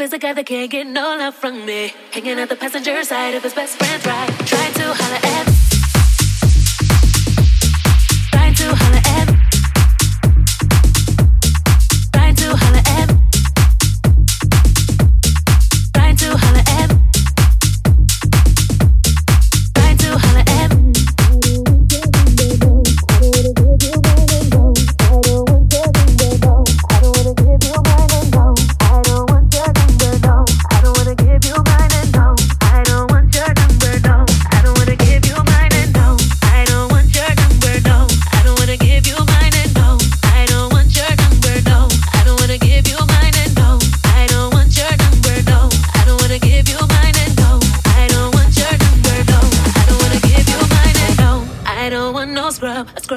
is a guy that can't get no love from me. Hanging at the passenger side of his best friend's ride.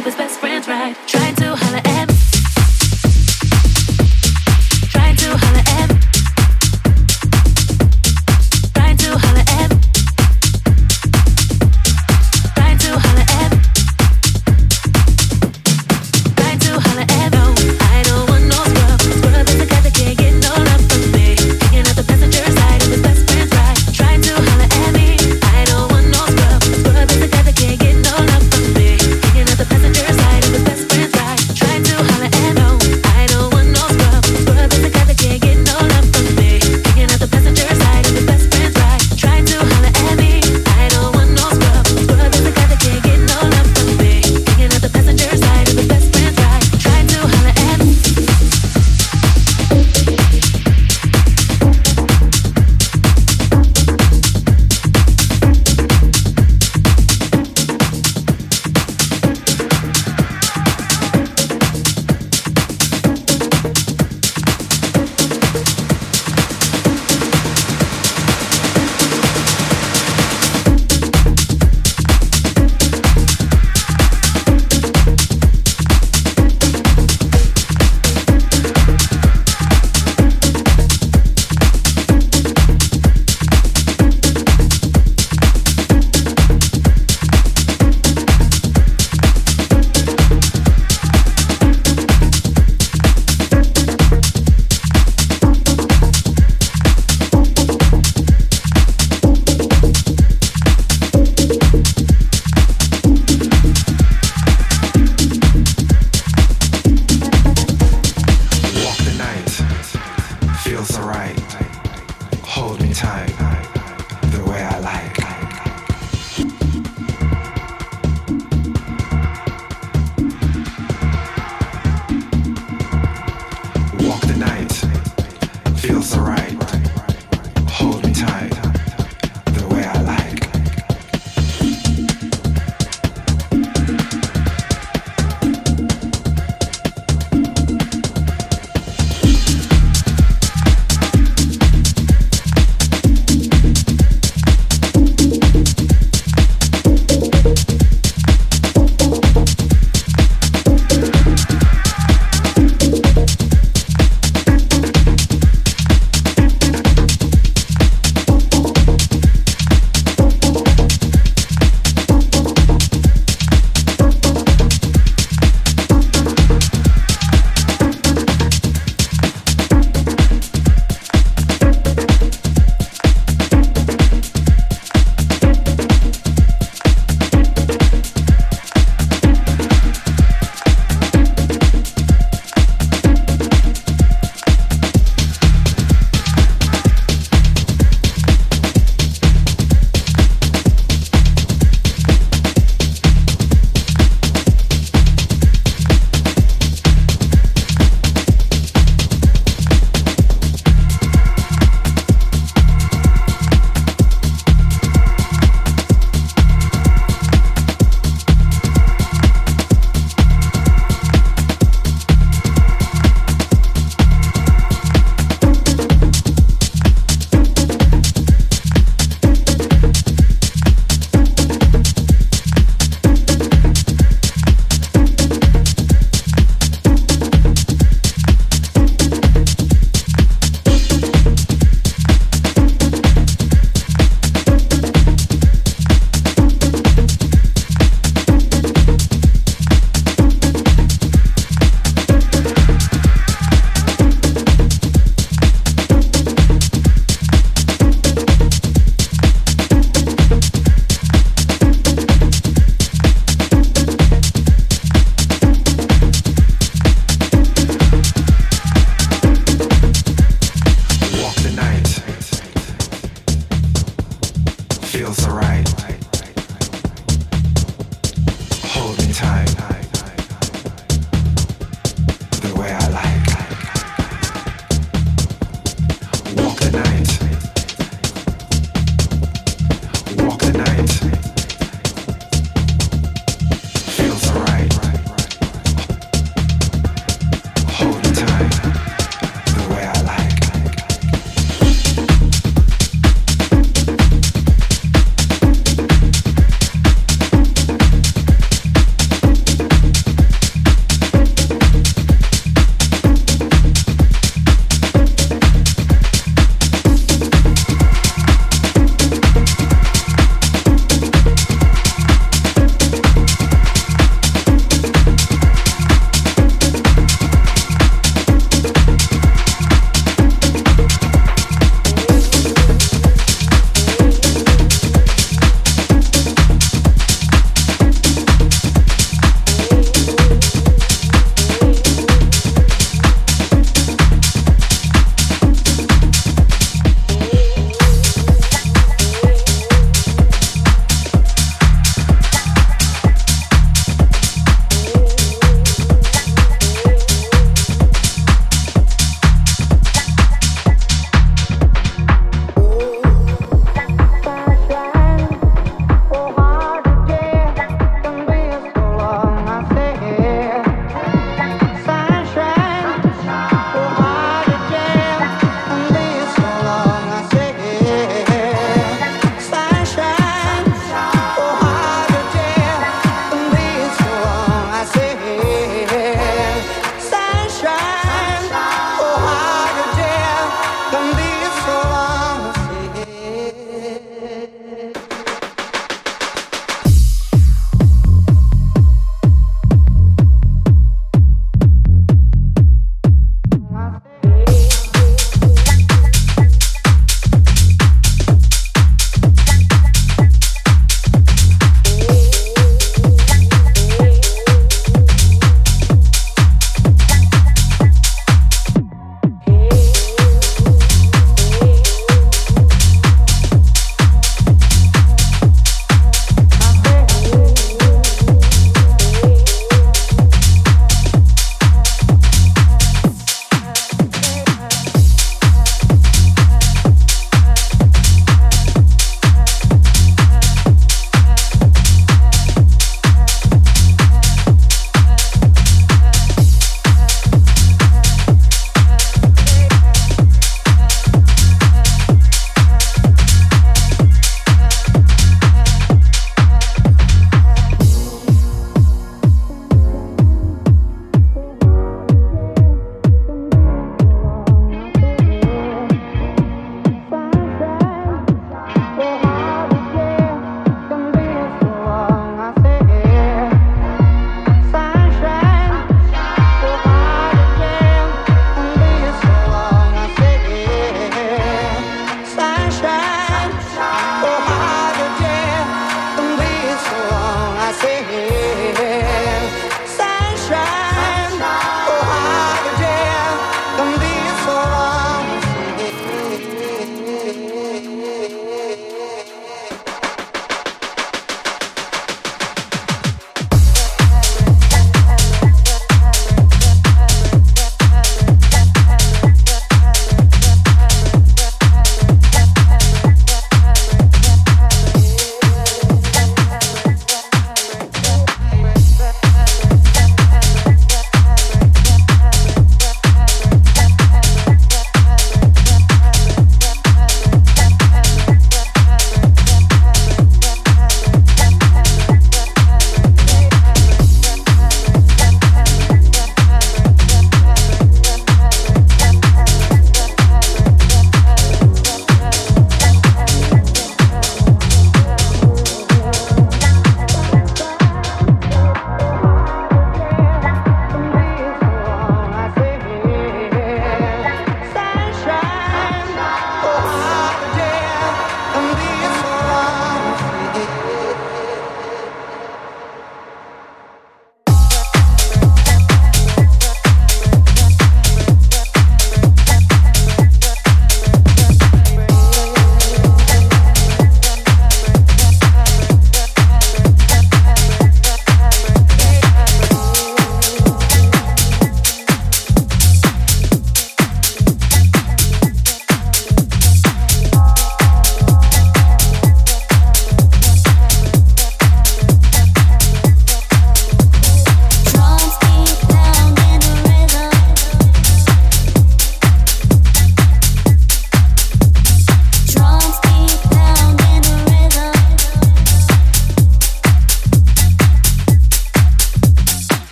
with his best friends, right?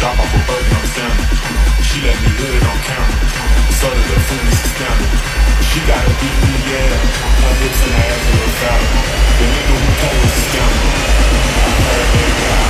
Drop off a I'm standing. She let me hit it on camera. Started the food, standing. She got a beat me, yeah. Her hips and her ass were a The nigga who told us a scammer. I heard they got.